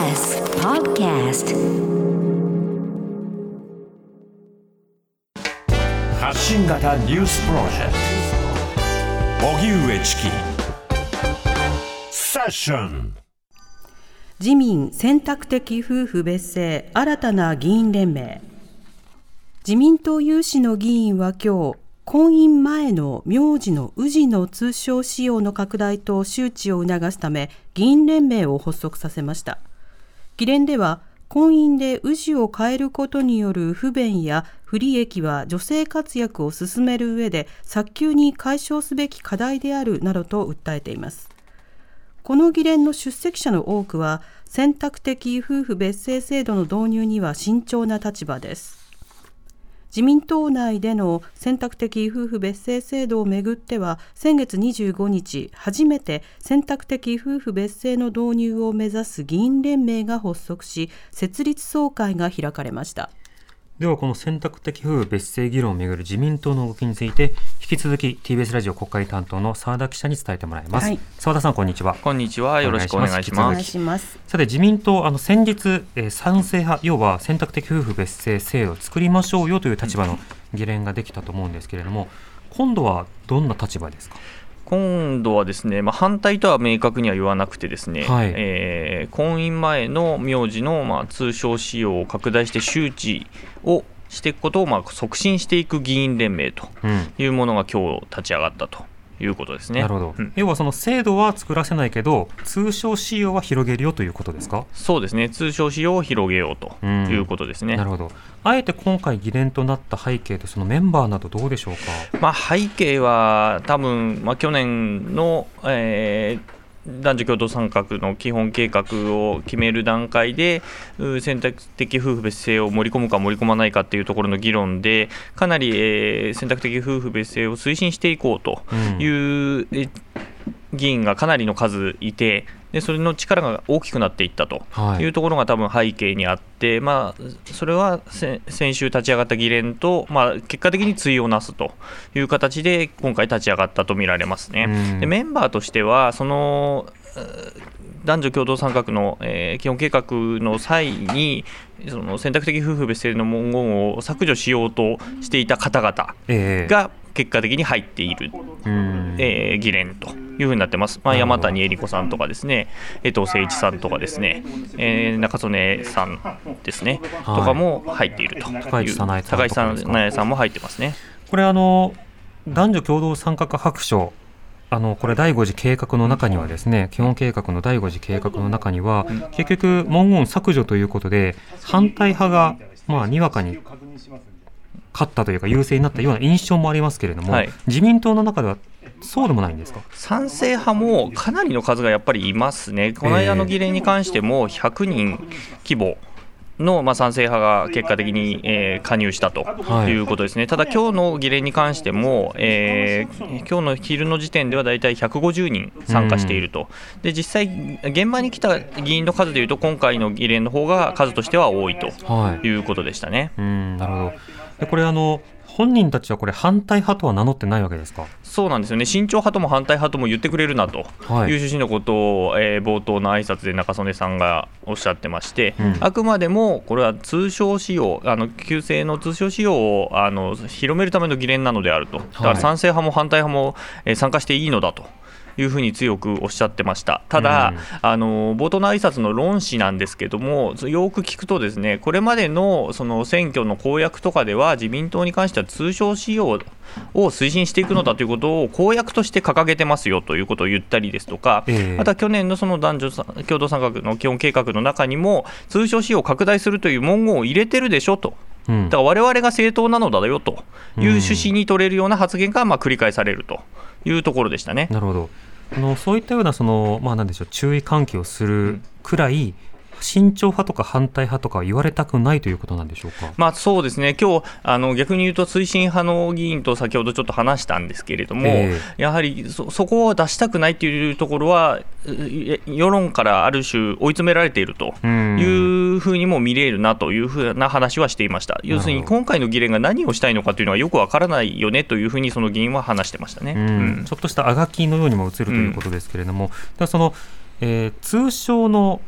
TBS Podcast. 発信型ニュースプロジェクト。荻上チキ。セッション。自民選択的夫婦別姓新たな議員連盟。自民党有志の議員は今日婚姻前の名字の氏の通称使用の拡大と周知を促すため議員連盟を発足させました議連では婚姻で氏を変えることによる不便や不利益は女性活躍を進める上で早急に解消すべき課題であるなどと訴えています。この議連の出席者の多くは選択的夫婦別姓制度の導入には慎重な立場です。自民党内での選択的夫婦別姓制度をめぐっては先月25日初めて選択的夫婦別姓の導入を目指す議員連盟が発足し設立総会が開かれました。ではこの選択的夫婦別姓議論をめぐる自民党の動きについて引き続き TBS ラジオ国会担当の澤田記者に伝えてもらいます、はい。澤田さんこんにちは。こんにちは。よろしくお願い。します。さて自民党あの先日、えー賛成派要は選択的夫婦別姓制度を作りましょうよという立場の議連ができたと思うんですけれども今度はどんな立場ですか？今度はですね、まあ、反対とは明確には言わなくてですね、はい。えー婚姻前の名字のまあ通称使用を拡大して周知をしていくことをまあ促進していく議員連盟とうん。いうものが今日立ち上がったということですね。なるほど、うん。要はその制度は作らせないけど通称使用は広げるよということですか、そうですね、通称使用を広げようとうん。いうことですね。なるほど。あえて今回議連となった背景とそのメンバーなどどうでしょうか？まあ、背景は多分、まあ、去年の、えー男女共同参画の基本計画を決める段階でう選択的夫婦別姓を盛り込むか盛り込まないかっていうところの議論でかなり、えー選択的夫婦別姓を推進していこうとうん。いう、え議員がかなりの数いてでそれの力が大きくなっていったとはい。いうところが多分背景にあって、まあ、それはせ先週立ち上がった議連と、まあ、結果的に対をなすという形で今回立ち上がったと見られますね。うん。でメンバーとしてはそのえー男女共同参画の、えー基本計画の際にその選択的夫婦別姓の文言を削除しようとしていた方々ええ。が結果的に入っている。うん。えー議連というふうになってます、まあ、山谷恵理子さんとかですね、江藤誠一さんとかですね、えー中曽根さんですね、はい。とかも入っているという、高市早苗さんとか高市早ですか苗さんも入ってますね。これあの男女共同参画白書。あのこれ第5次計画の中にはですね基本計画の第5次計画の中には結局文言削除ということで反対派がまあにわかに勝ったというか優勢になったような印象もありますけれども、はい。自民党の中ではそうでもないんですか？賛成派もかなりの数がやっぱりいますね、この間の議連に関しても100人規模の、まあ、賛成派が結果的に、えー加入したとはい。いうことですね、ただ今日の議連に関しても、えー今日の昼の時点ではだいたい150人参加していると、で実際、現場に来た議員の数でいうと、今回の議連の方が数としては多いとはい。いうことでしたね。うんなるほどでこれあの本人たちはこれ反対派とは名乗ってないわけですか？そうなんですよね、慎重派とも反対派とも言ってくれるなと。いうはい。趣旨のことを、えー冒頭の挨拶で中曽根さんがおっしゃってまして、うん。あくまでもこれは通称使用、あの旧姓の通称使用をあの広めるための議連なのであると、だから賛成派も反対派も、えー参加していいのだと。いうふうに強くおっしゃってました。ただ、あの冒頭の挨拶の論旨なんですけども、よく聞くとですね、これまでのその選挙の公約とかでは自民党に関しては通称使用を推進していくのだということを公約として掲げてますよということを言ったりですとか、ええあとは去年のその男女さ共同参画の基本計画の中にも、通称使用を拡大するという文言を入れてるでしょと。うんだから我々が正当なのだよという趣旨に取れるような発言がまあ繰り返されるというところでしたね。なるほどあのそういったようなその、まあ、なんでしょう注意喚起をするくらい、慎重派とか反対派とかは言われたくないということなんでしょうか？まあ、そうですね、今日あの逆に言うと、推進派の議員と先ほどちょっと話したんですけれども、えやはりそそこを出したくないというところは、う世論からある種、追い詰められているとうん。いうふうにも見れるなというふうな話はしていました、要するに今回の議連が何をしたいのかというのはよくわからないよねというふうに、その議員は話してましたね。うん。うん。ちょっとしたあがきのようにも映るということですけれども、だからその、えー通称の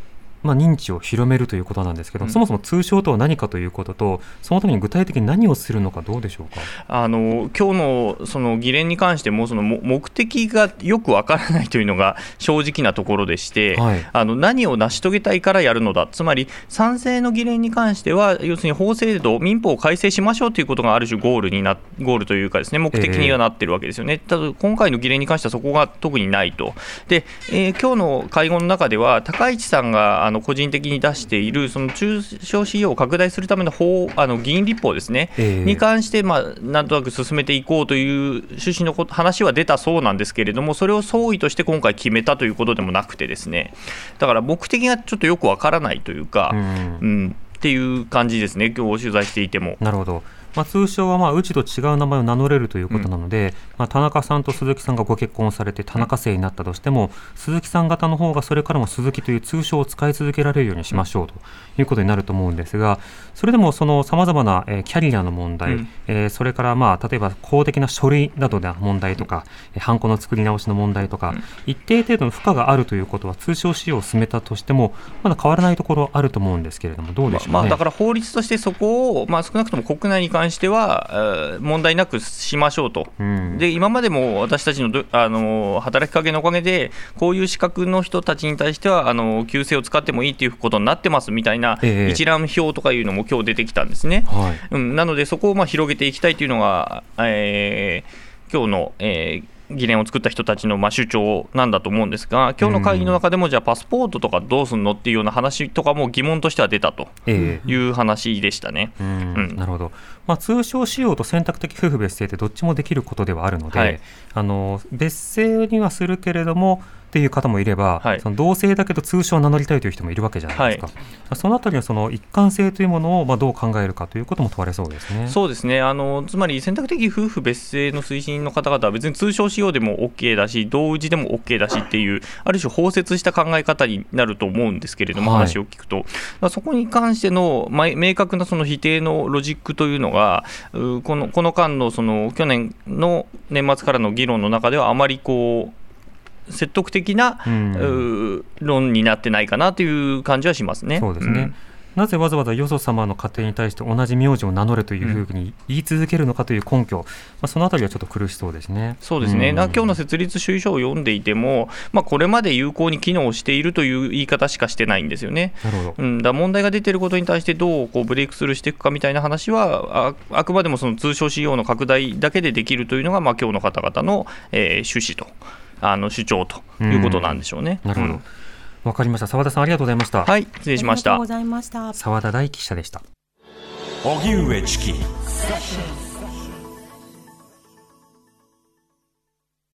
まあ、認知を広めるということなんですけど、うんそもそも通称とは何かということと、そのために具体的に何をするのか、どうでしょうか？あの今日のその議連に関してもそのも目的がよくわからないというのが正直なところでして、はいあの何を成し遂げたいからやるのだつまり賛成の議連に関しては要するに法制度民法を改正しましょうということがある種ゴールになゴールというかですね目的にはなってるわけですよね。ただ今回の議連に関してはそこが特にないと。で、えー今日の会合の中では高市さんがあの個人的に出しているその中小企業を拡大するための法あの議員立法ですね、ええ。に関して、まあ、なんとなく進めていこうという趣旨のこと話は出たそうなんですけれども、それを総意として今回決めたということでもなくてですね、だから目的がちょっとよくわからないというか、うん。うんっていう感じですね、今日取材していても。なるほど。まあ、通称はまあうちと違う名前を名乗れるということなので、まあ、田中さんと鈴木さんがご結婚されて田中姓になったとしても、鈴木さん方の方がそれからも鈴木という通称を使い続けられるようにしましょうということになると思うんですが、それでもそのさまざまな、えーキャリアの問題、うん。えーそれからまあ例えば公的な書類などの問題とか、えーハンコの作り直しの問題とか、うん。一定程度の負荷があるということは通称使用を進めたとしても、まだ変わらないところあると思うんですけれども、どうでしょうね。まあ、だから法律としてそこを、まあ、少なくとも国内に関しては、えー問題なくしましょうと。うんで今までも私たちのどあの働きかけのおかげで、こういう資格の人たちに対しては、あの旧姓を使ってもいいということになってますみたいなええ一覧表とかいうのも今日出てきたんですね。はいうん、なので、そこをまあ広げていきたいというのが、えー今日の、えー議連を作った人たちのまあ主張なんだと思うんですが、今日の会議の中でも、じゃあ、パスポートとかどうすんのっていうような話とかも疑問としては出たとええ。いう話でしたね。うん。うん。なるほど、まあ、通称使用と選択的夫婦別姓ってどっちもできることではあるので、はい。あの別姓にはするけれどもっていう方もいれば、はい。その同姓だけど通称を名乗りたいという人もいるわけじゃないですか、そのあたりのその一貫性というものをまあどう考えるかということも問われそうですね。そうですね。あのつまり選択的夫婦別姓の推進の方々は別に通称使用でも OK だし同氏でも OK だしっていうある種包摂した考え方になると思うんですけれども、はい。話を聞くと。そこに関しての、ま明確なその否定のロジックというのがうこのこの間のその去年の年末からの議論の中ではあまりこう説得的な、うん。う論になってないかなという感じはしますね。そうですね、ん。なぜわざわざよそ様の家庭に対して同じ名字を名乗れというふうに言い続けるのかという根拠、まあ、そのあたりはちょっと苦しそうですね。そうですね、ん。な今日の設立主意書を読んでいても、まあ、これまで有効に機能しているという言い方しかしてないんですよね。なるほど。うん、だ問題が出ていることに対してどうこうブレイクスルーしていくかみたいな話はああくまでもその通称使用の拡大だけでできるというのが、まあ今日の方々の、えー趣旨とあの主張ということなんでしょうね。なるほど、うん。わかりました。澤田さんありがとうございました、はい。失礼しました。ありがとうご。ざいました。澤田大記者でした。荻上チキ